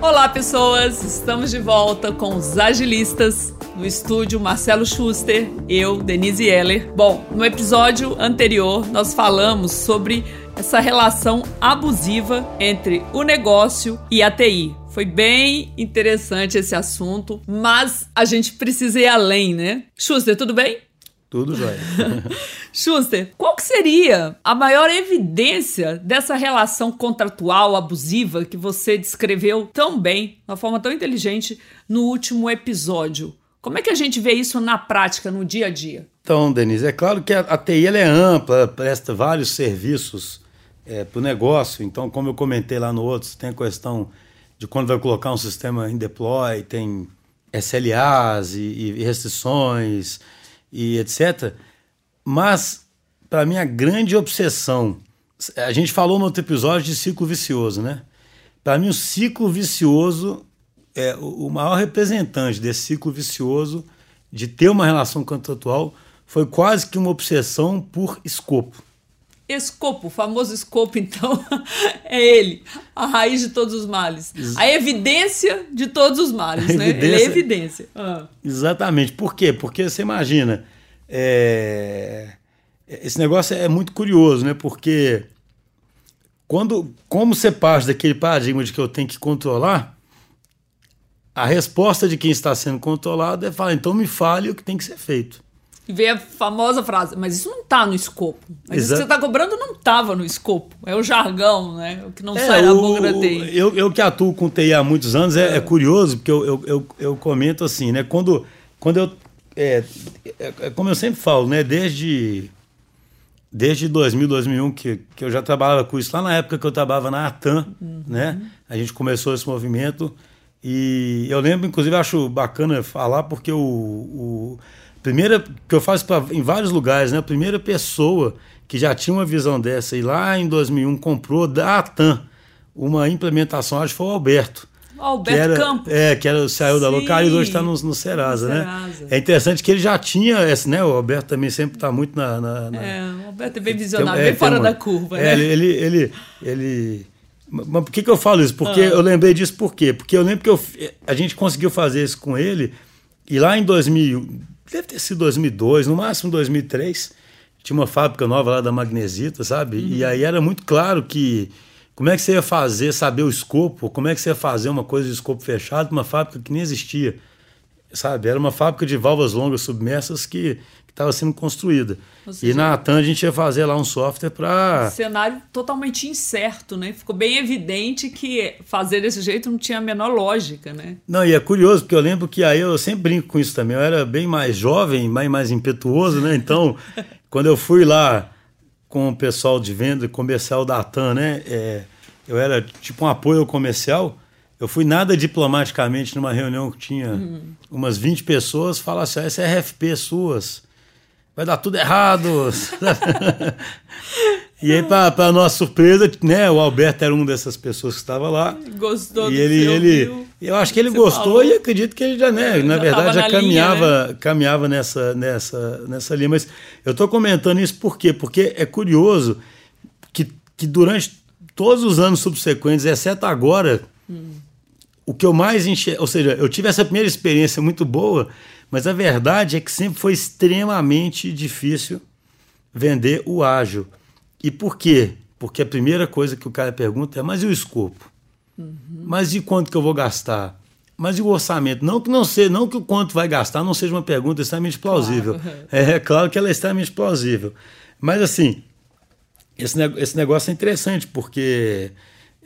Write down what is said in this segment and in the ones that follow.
Olá, pessoas! Estamos de volta com os agilistas no estúdio Marcelo Schuster, eu, Denise Heller. Bom, no episódio anterior nós falamos sobre essa relação abusiva entre o negócio e a TI. Foi bem interessante esse assunto, mas a gente precisa ir além, né? Schuster, tudo bem? Tudo jóia. Schuster, qual que seria a maior evidência dessa relação contratual abusiva que você descreveu tão bem, de uma forma tão inteligente, no último episódio? Como é que a gente vê isso na prática, no dia a dia? Então, Denise, é claro que a, a TI é ampla, presta vários serviços é, para o negócio. Então, como eu comentei lá no outro, tem a questão de quando vai colocar um sistema em deploy, tem SLAs e, e restrições e etc. Mas, para mim, a grande obsessão. A gente falou no outro episódio de ciclo vicioso, né? Para mim, o ciclo vicioso é o maior representante desse ciclo vicioso de ter uma relação contratual foi quase que uma obsessão por escopo. Escopo, o famoso escopo, então, é ele, a raiz de todos os males. A evidência de todos os males, né? Ele é evidência. Ah. Exatamente. Por quê? Porque você imagina, é... esse negócio é muito curioso, né? Porque quando, como você parte daquele paradigma de que eu tenho que controlar, a resposta de quem está sendo controlado é falar, então me fale o que tem que ser feito. E vem a famosa frase, mas isso não está no escopo. Mas Exato. isso que você está cobrando não estava no escopo. É o jargão, né? O que não é, sai da boca da TI. Eu, eu que atuo com TI há muitos anos, é, é. é curioso, porque eu, eu, eu, eu, comento assim, né? Quando, quando eu. É, é, é, como eu sempre falo, né? Desde, desde 2000, 2001, que, que eu já trabalhava com isso, lá na época que eu trabalhava na ATAM, uhum. né? A gente começou esse movimento. E eu lembro, inclusive, acho bacana falar, porque o, o primeira que eu faço pra, em vários lugares, né? A primeira pessoa que já tinha uma visão dessa e lá em 2001 comprou da ATAM uma implementação, acho que foi o Alberto. Alberto era, Campos. É, que era, saiu da local e hoje está no, no, Serasa, no né? Serasa. É interessante que ele já tinha, esse, né? O Alberto também sempre está muito na, na, na, É, o Alberto é bem visionário, tem, é, bem fora uma, da curva. É, né? ele, ele, ele, ele mas por que, que eu falo isso? Porque ah. eu lembrei disso por quê? Porque eu lembro que eu, a gente conseguiu fazer isso com ele e lá em 2000, deve ter sido 2002, no máximo 2003, tinha uma fábrica nova lá da Magnesita, sabe? Uhum. E aí era muito claro que como é que você ia fazer, saber o escopo, como é que você ia fazer uma coisa de escopo fechado uma fábrica que nem existia, sabe? Era uma fábrica de válvulas longas submersas que estava sendo construída. Seja, e na Atan a gente ia fazer lá um software para. Cenário totalmente incerto, né? Ficou bem evidente que fazer desse jeito não tinha a menor lógica, né? Não, e é curioso, porque eu lembro que aí eu sempre brinco com isso também. Eu era bem mais jovem, mais, mais impetuoso, né? Então, quando eu fui lá com o pessoal de venda comercial da Atan, né? É, eu era tipo um apoio comercial. Eu fui nada diplomaticamente numa reunião que tinha uhum. umas 20 pessoas, falar assim: ah, essa é RFP suas vai dar tudo errado. e aí, para nossa surpresa, né, o Alberto era uma dessas pessoas que estava lá. Gostou e ele, ele, Eu acho que ele gostou falou. e acredito que ele já, né, na já verdade, já caminhava, linha, né? caminhava nessa, nessa, nessa linha. Mas eu estou comentando isso por quê? Porque é curioso que, que durante todos os anos subsequentes, exceto agora, hum. O que eu mais enxergo, ou seja, eu tive essa primeira experiência muito boa mas a verdade é que sempre foi extremamente difícil vender o ágil. E por quê? Porque a primeira coisa que o cara pergunta é: mas e o escopo? Uhum. Mas e quanto que eu vou gastar? Mas e o orçamento? Não que não seja, não que o quanto vai gastar não seja uma pergunta extremamente plausível. Claro. É, é claro que ela é extremamente plausível. Mas assim, esse, esse negócio é interessante, porque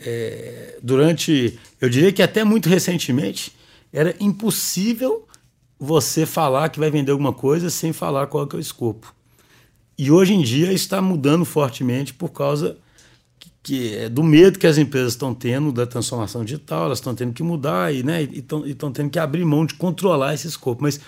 é, durante, eu diria que até muito recentemente, era impossível você falar que vai vender alguma coisa sem falar qual é o escopo. E hoje em dia está mudando fortemente por causa que, é do medo que as empresas estão tendo da transformação digital, elas estão tendo que mudar e né, estão tendo que abrir mão de controlar esse escopo. Mas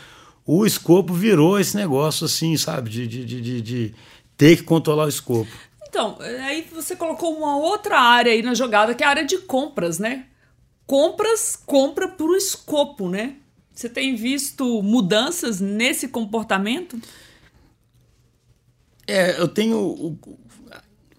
o escopo virou esse negócio assim, sabe, de, de, de, de ter que controlar o escopo. Então, aí você colocou uma outra área aí na jogada, que é a área de compras, né? Compras, compra por escopo, né? Você tem visto mudanças nesse comportamento? É, eu tenho. O,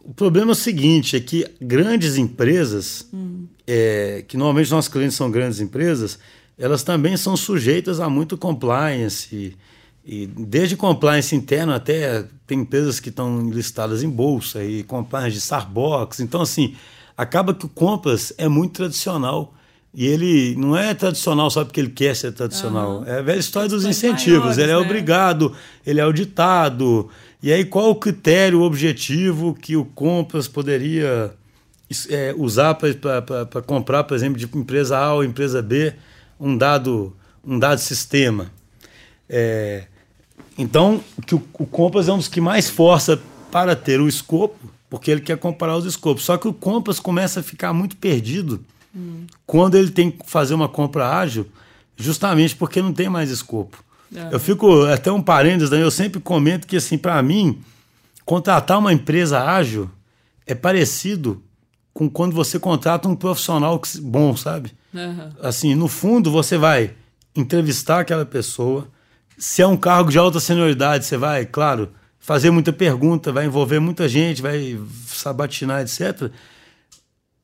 o problema é o seguinte: é que grandes empresas, hum. é, que normalmente nossos clientes são grandes empresas, elas também são sujeitas a muito compliance. E, e desde compliance interno até tem empresas que estão listadas em bolsa e compliance de Starbucks. Então, assim, acaba que o Compass é muito tradicional. E ele não é tradicional só porque ele quer ser tradicional. Uhum. É a velha história dos incentivos. Maiores, ele é né? obrigado, ele é auditado. E aí, qual o critério, o objetivo que o Compass poderia é, usar para comprar, por exemplo, de empresa A ou empresa B, um dado, um dado sistema? É, então, que o, o Compass é um dos que mais força para ter o escopo, porque ele quer comparar os escopos. Só que o Compass começa a ficar muito perdido hum. quando ele tem que fazer uma compra ágil, justamente porque não tem mais escopo. É. Eu fico, até um parênteses, né? eu sempre comento que, assim, para mim, contratar uma empresa ágil é parecido com quando você contrata um profissional bom, sabe? Uhum. Assim, no fundo, você vai entrevistar aquela pessoa, se é um cargo de alta senioridade, você vai, claro, fazer muita pergunta, vai envolver muita gente, vai sabatinar, etc.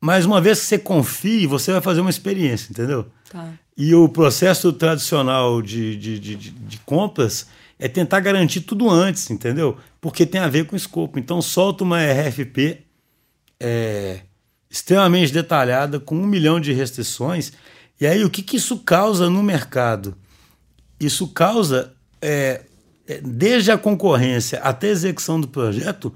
Mas uma vez que você confie, você vai fazer uma experiência, entendeu? Tá. E o processo tradicional de, de, de, de, compras é tentar garantir tudo antes, entendeu? Porque tem a ver com o escopo. Então, solta uma RFP é, extremamente detalhada, com um milhão de restrições. E aí, o que, que isso causa no mercado? Isso causa, é, é, desde a concorrência até a execução do projeto,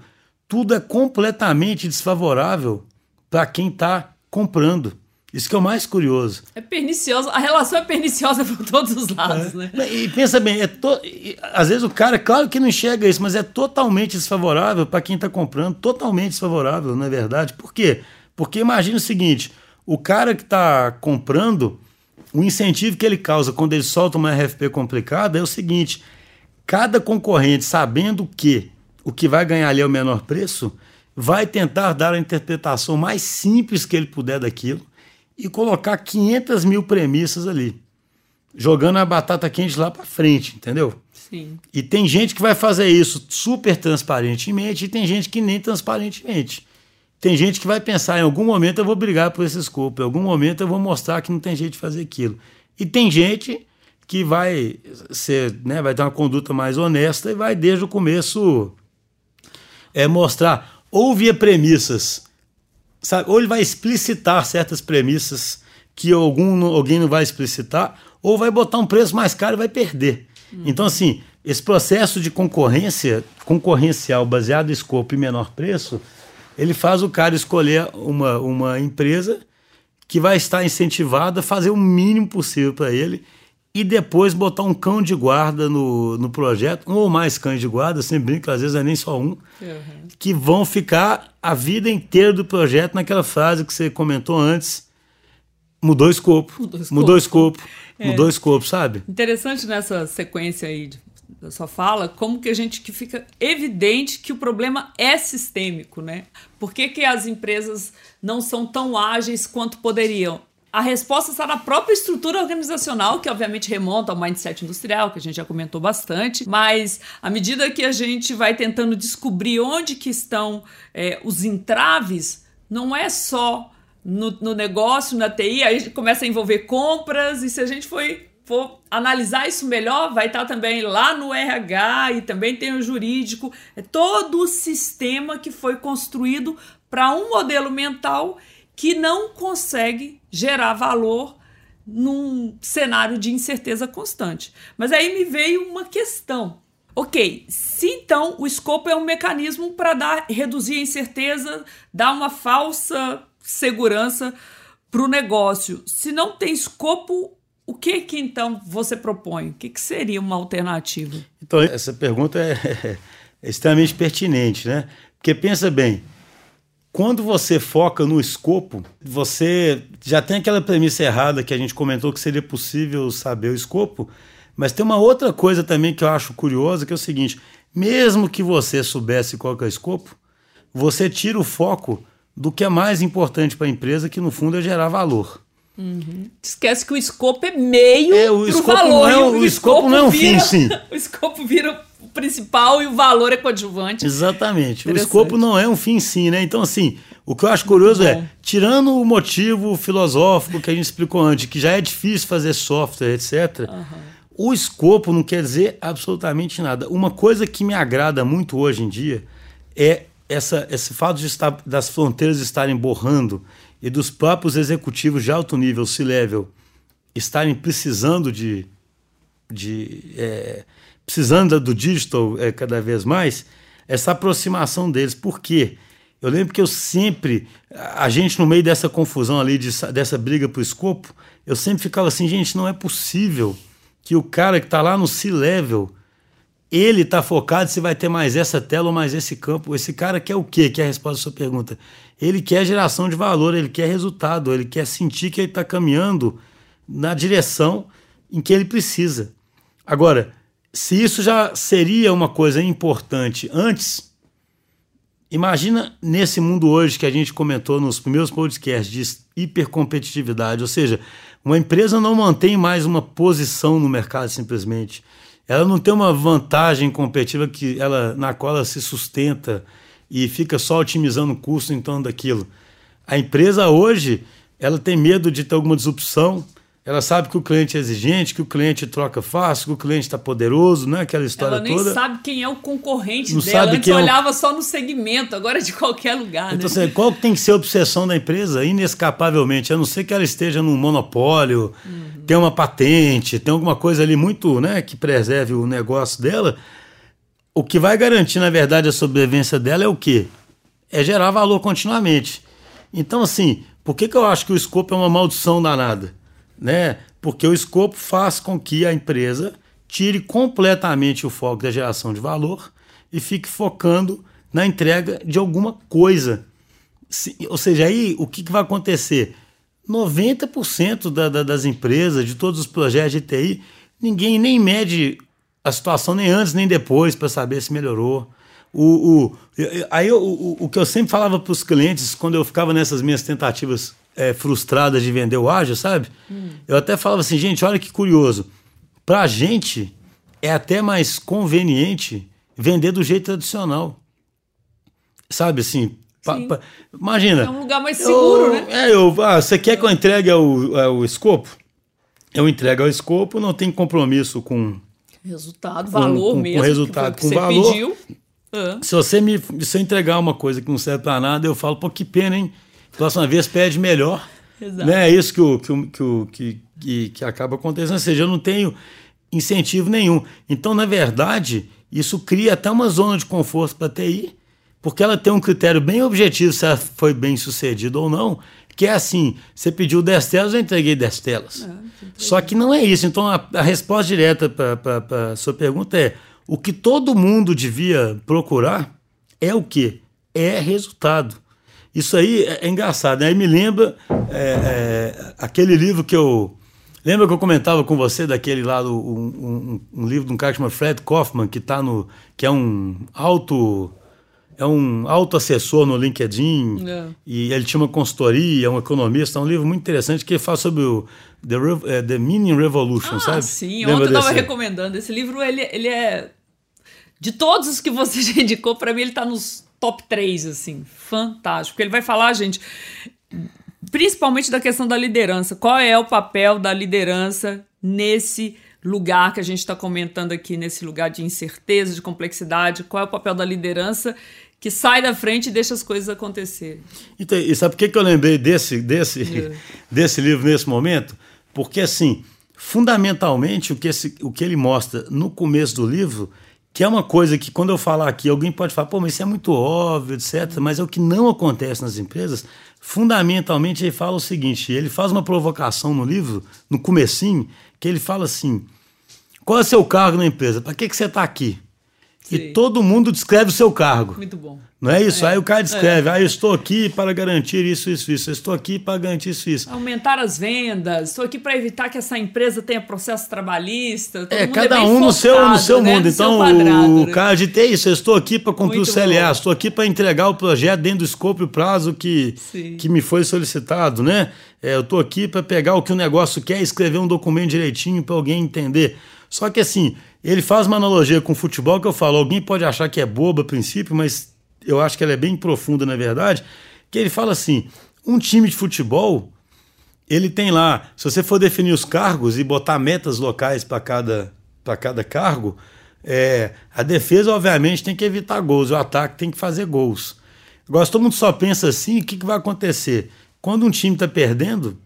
tudo é completamente desfavorável para quem está comprando. Isso que é o mais curioso. É pernicioso, a relação é perniciosa por todos os lados, é. né? E pensa bem, é to... às vezes o cara, claro que não enxerga isso, mas é totalmente desfavorável para quem está comprando, totalmente desfavorável, não é verdade? Por quê? Porque imagina o seguinte: o cara que está comprando, o incentivo que ele causa quando ele solta uma RFP complicada é o seguinte: cada concorrente, sabendo que o que vai ganhar ali é o menor preço, vai tentar dar a interpretação mais simples que ele puder daquilo e colocar 500 mil premissas ali, jogando a batata quente lá para frente, entendeu? Sim. E tem gente que vai fazer isso super transparentemente e tem gente que nem transparentemente. Tem gente que vai pensar, em algum momento eu vou brigar por esse escopo, em algum momento eu vou mostrar que não tem jeito de fazer aquilo. E tem gente que vai ser, né, vai ter uma conduta mais honesta e vai desde o começo é mostrar ou via premissas, sabe? Ou ele vai explicitar certas premissas que algum, alguém não vai explicitar, ou vai botar um preço mais caro e vai perder. Uhum. Então, assim, esse processo de concorrência, concorrencial baseado em escopo e menor preço, ele faz o cara escolher uma, uma empresa que vai estar incentivada a fazer o mínimo possível para ele e depois botar um cão de guarda no, no projeto, um ou mais cães de guarda, sempre brinco, às vezes é nem só um, uhum. que vão ficar a vida inteira do projeto naquela frase que você comentou antes. Mudou o escopo. Mudou o escopo. Mudou o escopo, é. mudou o escopo sabe? Interessante nessa sequência aí de da sua fala, como que a gente que fica evidente que o problema é sistêmico, né? Por que, que as empresas não são tão ágeis quanto poderiam? A resposta está na própria estrutura organizacional, que obviamente remonta ao mindset industrial, que a gente já comentou bastante, mas à medida que a gente vai tentando descobrir onde que estão é, os entraves, não é só no, no negócio, na TI, aí começa a envolver compras, e se a gente foi for analisar isso melhor, vai estar também lá no RH e também tem o jurídico. É todo o sistema que foi construído para um modelo mental que não consegue gerar valor num cenário de incerteza constante. Mas aí me veio uma questão. Ok, se então o escopo é um mecanismo para dar reduzir a incerteza, dar uma falsa segurança para o negócio. Se não tem escopo, o que que então você propõe? O que, que seria uma alternativa? Então, essa pergunta é, é extremamente pertinente, né? Porque pensa bem, quando você foca no escopo, você já tem aquela premissa errada que a gente comentou que seria possível saber o escopo, mas tem uma outra coisa também que eu acho curiosa, que é o seguinte: mesmo que você soubesse qual é o escopo, você tira o foco do que é mais importante para a empresa, que no fundo é gerar valor. Uhum. Esquece que o escopo é meio é, o escopo valor. Não é, o, o escopo, não é um vira, fim, sim. O escopo vira principal e o valor é coadjuvante. Exatamente. O escopo não é um fim em si, né? Então, assim, o que eu acho curioso é, tirando o motivo filosófico que a gente explicou antes, que já é difícil fazer software, etc., uhum. o escopo não quer dizer absolutamente nada. Uma coisa que me agrada muito hoje em dia é essa, esse fato de estar, das fronteiras estarem borrando e dos próprios executivos de alto nível, C-level, estarem precisando de. de é, precisando do digital é, cada vez mais, essa aproximação deles. Por quê? Eu lembro que eu sempre, a gente no meio dessa confusão ali, de, dessa briga por escopo, eu sempre ficava assim, gente, não é possível que o cara que está lá no C-level ele está focado se vai ter mais essa tela ou mais esse campo. Esse cara quer o quê? Que é a resposta à sua pergunta. Ele quer geração de valor, ele quer resultado, ele quer sentir que ele está caminhando na direção em que ele precisa. Agora, se isso já seria uma coisa importante antes, imagina nesse mundo hoje que a gente comentou nos primeiros podcasts de hipercompetitividade, ou seja, uma empresa não mantém mais uma posição no mercado simplesmente ela não tem uma vantagem competitiva que ela, na qual ela se sustenta e fica só otimizando o custo em torno daquilo. A empresa hoje, ela tem medo de ter alguma disrupção, ela sabe que o cliente é exigente, que o cliente troca fácil, que o cliente está poderoso, não é aquela história toda. Ela nem toda. sabe quem é o concorrente não dela. Sabe Antes olhava é o... só no segmento, agora é de qualquer lugar. Então, né? assim, qual tem que ser a obsessão da empresa? Inescapavelmente, a não ser que ela esteja num monopólio, uhum. tem uma patente, tem alguma coisa ali muito, né, que preserve o negócio dela. O que vai garantir, na verdade, a sobrevivência dela é o quê? É gerar valor continuamente. Então, assim, por que, que eu acho que o escopo é uma maldição danada? Né? Porque o escopo faz com que a empresa tire completamente o foco da geração de valor e fique focando na entrega de alguma coisa. Ou seja, aí o que, que vai acontecer? 90% da, da, das empresas, de todos os projetos de TI, ninguém nem mede a situação nem antes nem depois para saber se melhorou. O, o, aí o, o, o que eu sempre falava para os clientes quando eu ficava nessas minhas tentativas é, frustradas de vender o ágil, sabe? Hum. Eu até falava assim, gente, olha que curioso. Para a gente é até mais conveniente vender do jeito tradicional. Sabe assim? Pa, pa, imagina. É um lugar mais seguro, eu, né? É, eu, ah, você quer que eu entregue ao, ao escopo? Eu entrego ao escopo, não tem compromisso com resultado, valor com, mesmo. Com resultado, com valor. Pediu. Se você me se eu entregar uma coisa que não serve para nada, eu falo, pô, que pena, hein? Próxima vez pede melhor. Exato. Né? É isso que, o, que, o, que, que, que acaba acontecendo. Ou seja, eu não tenho incentivo nenhum. Então, na verdade, isso cria até uma zona de conforto para a TI, porque ela tem um critério bem objetivo se ela foi bem sucedida ou não, que é assim: você pediu 10 telas, eu entreguei 10 telas. Ah, Só que não é isso. Então, a, a resposta direta para a sua pergunta é: o que todo mundo devia procurar é o quê? É resultado. Isso aí é, é engraçado, né? Aí me lembra é, é, aquele livro que eu. Lembra que eu comentava com você daquele lá, um, um, um livro de um cara que chama Fred Kaufman, que tá no. que é um auto. É um auto-assessor no LinkedIn é. e ele tinha uma consultoria, é um economista, é um livro muito interessante que fala sobre o The, uh, The Meaning Revolution, ah, sabe? Sim, Lembra ontem eu estava recomendando. Esse livro, ele, ele é. De todos os que você já indicou, para mim ele está nos top 3, assim, fantástico. Porque ele vai falar, gente, principalmente da questão da liderança. Qual é o papel da liderança nesse lugar que a gente está comentando aqui, nesse lugar de incerteza, de complexidade? Qual é o papel da liderança que sai da frente e deixa as coisas acontecerem? Então, e sabe por que, que eu lembrei desse, desse, é. desse livro nesse momento? Porque, assim, fundamentalmente, o que, esse, o que ele mostra no começo do livro que é uma coisa que quando eu falar aqui, alguém pode falar, pô, mas isso é muito óbvio, etc. Mas é o que não acontece nas empresas. Fundamentalmente, ele fala o seguinte: ele faz uma provocação no livro, no comecinho, que ele fala assim: qual é o seu cargo na empresa? Para que, que você está aqui? Sim. E todo mundo descreve o seu cargo. Muito bom. Não é isso? É. Aí o cara descreve, é. ah, eu estou aqui para garantir isso, isso, isso, eu estou aqui para garantir isso, isso. Aumentar as vendas, estou aqui para evitar que essa empresa tenha processo trabalhista. é, cada é um no seu, no seu né? mundo. No então, seu quadrado, o né? cara de ter isso, eu estou aqui para cumprir Muito o CLA, bom. estou aqui para entregar o projeto dentro do escopo e prazo que, que me foi solicitado, né? É, eu tô aqui para pegar o que o negócio quer, escrever um documento direitinho para alguém entender. Só que assim, ele faz uma analogia com o futebol que eu falo, alguém pode achar que é boba a princípio, mas eu acho que ela é bem profunda na verdade, que ele fala assim, um time de futebol, ele tem lá, se você for definir os cargos e botar metas locais para cada, cada cargo, é, a defesa, obviamente, tem que evitar gols, o ataque tem que fazer gols. Agora, se todo mundo só pensa assim, o que, que vai acontecer? Quando um time está perdendo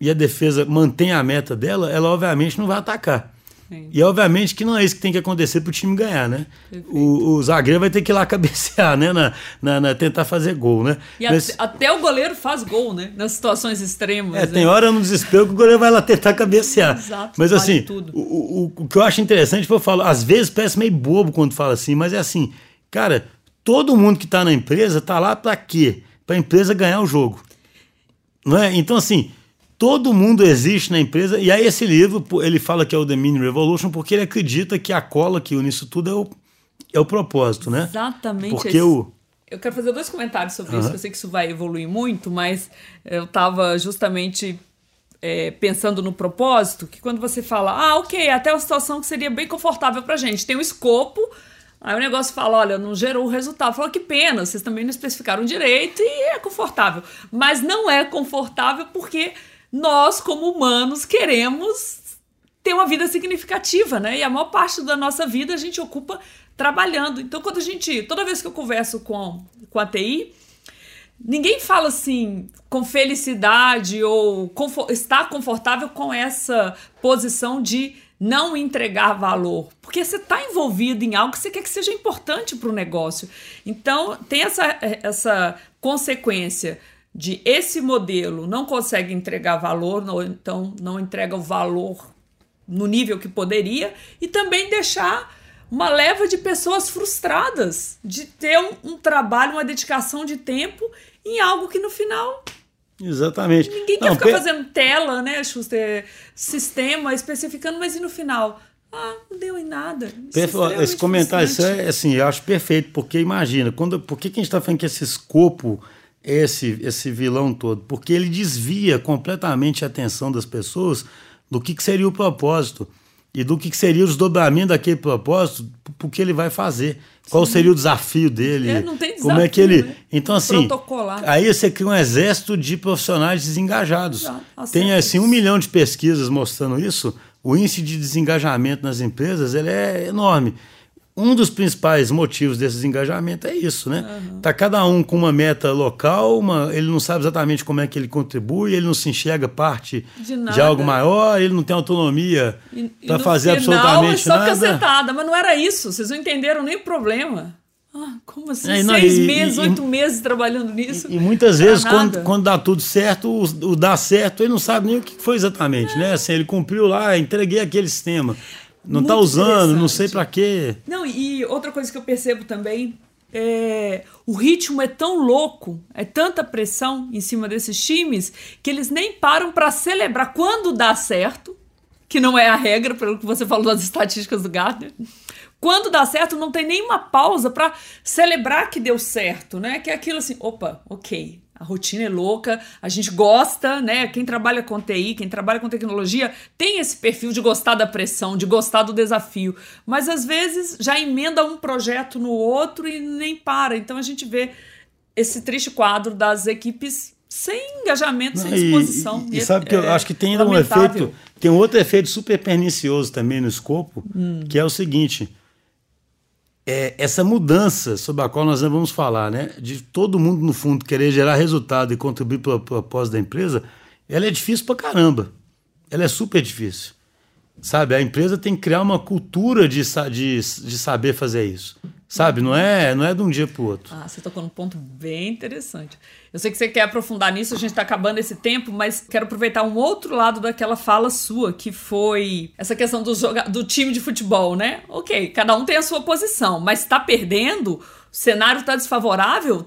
e a defesa mantém a meta dela, ela obviamente não vai atacar. Sim. E obviamente que não é isso que tem que acontecer para o time ganhar, né? O, o, zagueiro vai ter que ir lá cabecear, né? Na, na, na tentar fazer gol, né? E Mas, até o goleiro faz gol, né? Nas situações extremas. É, né? tem hora no desespero que o goleiro vai lá tentar cabecear. Exato, mas assim, o, o, o, que eu acho interessante, eu falo, às vezes parece meio bobo quando fala assim, mas é assim, cara, todo mundo que está na empresa está lá para quê? Para a empresa ganhar o jogo. Não é? Então, assim, Todo mundo existe na empresa, e aí esse livro, ele fala que é o The Mini Revolution, porque ele acredita que a cola que une isso tudo é o, é o propósito, né? Exatamente. Porque o... Eu quero fazer dois comentários sobre uhum. isso, eu sei que isso vai evoluir muito, mas eu estava justamente é, pensando no propósito, que quando você fala, ah, ok, até uma situação que seria bem confortável pra gente, tem um escopo, Aí o negócio fala: olha, não gerou o resultado. Fala que pena, vocês também não especificaram direito e é confortável. Mas não é confortável porque nós, como humanos, queremos ter uma vida significativa, né? E a maior parte da nossa vida a gente ocupa trabalhando. Então, quando a gente, toda vez que eu converso com, com a TI, ninguém fala assim com felicidade ou confort, está confortável com essa posição de não entregar valor, porque você está envolvido em algo que você quer que seja importante para o negócio. Então, tem essa, essa consequência de esse modelo não consegue entregar valor, ou então não entrega o valor no nível que poderia, e também deixar uma leva de pessoas frustradas de ter um, um trabalho, uma dedicação de tempo em algo que no final Exatamente. Ninguém quer não, ficar fazendo tela, né, Schuster? Sistema especificando, mas e no final? Ah, não deu em nada. É esse comentário isso é assim, eu acho perfeito, porque imagina, quando, por que, que a gente está falando que esse escopo esse, esse vilão todo, porque ele desvia completamente a atenção das pessoas do que, que seria o propósito e do que, que seria o desdobramento daquele propósito, o que ele vai fazer. Qual Sim. seria o desafio dele? É, não tem desafio, como é que ele. Né? Então, assim. Aí você cria um exército de profissionais desengajados. Tem assim um milhão de pesquisas mostrando isso. O índice de desengajamento nas empresas ele é enorme um dos principais motivos desses engajamentos é isso, né? Uhum. Tá cada um com uma meta local, uma, ele não sabe exatamente como é que ele contribui, ele não se enxerga parte de, de algo maior, ele não tem autonomia para fazer final, absolutamente é só nada. cacetada, mas não era isso. Vocês não entenderam nem o problema. Ah, como assim? É, não, Seis e, meses, e, oito e, meses trabalhando nisso. E, muitas vezes, quando, quando dá tudo certo, o, o dá certo, ele não sabe nem o que foi exatamente, é. né? Assim, ele cumpriu lá, entreguei aquele sistema. Não está usando, não sei para quê. Não, e outra coisa que eu percebo também é, o ritmo é tão louco, é tanta pressão em cima desses times que eles nem param para celebrar quando dá certo, que não é a regra, pelo que você falou das estatísticas do Gardner. Quando dá certo, não tem nenhuma pausa para celebrar que deu certo, né? Que é aquilo assim, opa, ok, a rotina é louca, a gente gosta, né? Quem trabalha com TI, quem trabalha com tecnologia, tem esse perfil de gostar da pressão, de gostar do desafio. Mas às vezes já emenda um projeto no outro e nem para. Então a gente vê esse triste quadro das equipes sem engajamento, sem disposição. E, e, e sabe que eu é acho que tem um efeito, tem um outro efeito super pernicioso também no escopo, hum. que é o seguinte é, essa mudança sobre a qual nós vamos falar, né, de todo mundo, no fundo, querer gerar resultado e contribuir para o propósito da empresa, ela é difícil para caramba. Ela é super difícil. Sabe, a empresa tem que criar uma cultura de, de, de saber fazer isso. Sabe, não é, não é de um dia para o outro. Ah, você tocou num ponto bem interessante. Eu sei que você quer aprofundar nisso, a gente está acabando esse tempo, mas quero aproveitar um outro lado daquela fala sua, que foi essa questão do, do time de futebol, né? Ok, cada um tem a sua posição, mas está perdendo, o cenário está desfavorável,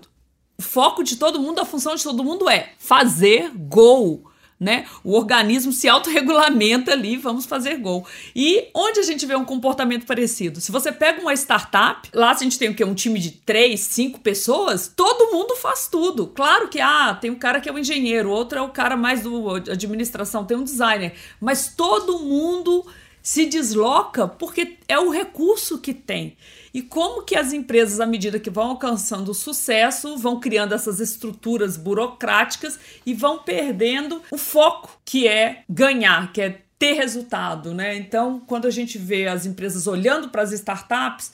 o foco de todo mundo, a função de todo mundo é fazer gol né? O organismo se autorregulamenta ali, vamos fazer gol. E onde a gente vê um comportamento parecido? Se você pega uma startup, lá a gente tem o quê? Um time de três, cinco pessoas, todo mundo faz tudo. Claro que ah, tem um cara que é o engenheiro, outro é o cara mais do administração, tem um designer, mas todo mundo se desloca porque é o recurso que tem. E como que as empresas, à medida que vão alcançando o sucesso, vão criando essas estruturas burocráticas e vão perdendo o foco, que é ganhar, que é ter resultado, né? Então, quando a gente vê as empresas olhando para as startups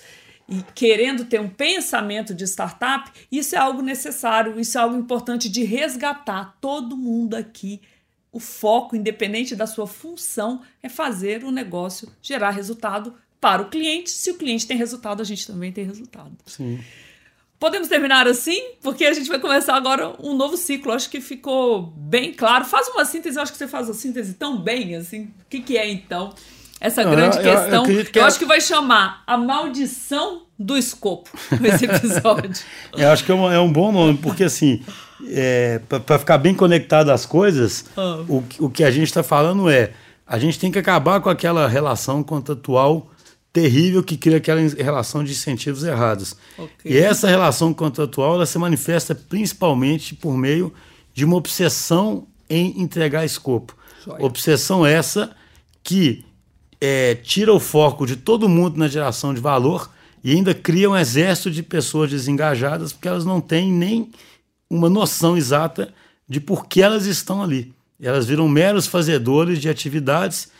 e querendo ter um pensamento de startup, isso é algo necessário, isso é algo importante de resgatar todo mundo aqui o foco, independente da sua função, é fazer o negócio gerar resultado para o cliente. Se o cliente tem resultado, a gente também tem resultado. Sim. Podemos terminar assim? Porque a gente vai começar agora um novo ciclo. Acho que ficou bem claro. Faz uma síntese, eu acho que você faz a síntese tão bem assim. O que, que é então essa Não, grande eu, questão? Eu, eu, que eu é... acho que vai chamar a maldição do escopo nesse episódio. eu acho que é um, é um bom nome, porque assim, é, para ficar bem conectado às coisas, ah. o, o que a gente está falando é a gente tem que acabar com aquela relação contratual terrível que cria aquela relação de incentivos errados. Okay. E essa relação contratual ela se manifesta principalmente por meio de uma obsessão em entregar escopo. Joia. Obsessão essa que é, tira o foco de todo mundo na geração de valor e ainda cria um exército de pessoas desengajadas porque elas não têm nem uma noção exata de por que elas estão ali. Elas viram meros fazedores de atividades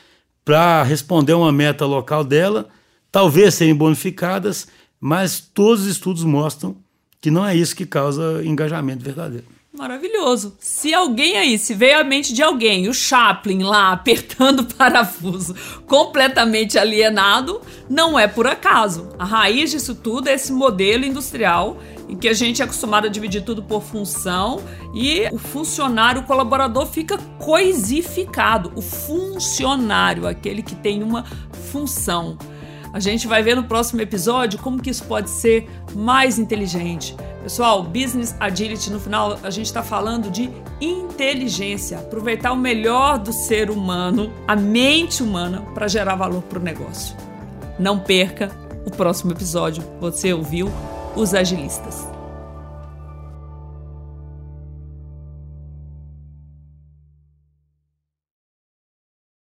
para responder uma meta local dela, talvez serem bonificadas, mas todos os estudos mostram que não é isso que causa engajamento verdadeiro. Maravilhoso. Se alguém aí, se veio à mente de alguém, o Chaplin lá apertando o parafuso, completamente alienado, não é por acaso. A raiz disso tudo é esse modelo industrial em que a gente é acostumado a dividir tudo por função e o funcionário, o colaborador fica coisificado. O funcionário, aquele que tem uma função. A gente vai ver no próximo episódio como que isso pode ser mais inteligente. Pessoal, Business Agility, no final a gente está falando de inteligência, aproveitar o melhor do ser humano, a mente humana, para gerar valor para o negócio. Não perca o próximo episódio. Você ouviu os agilistas.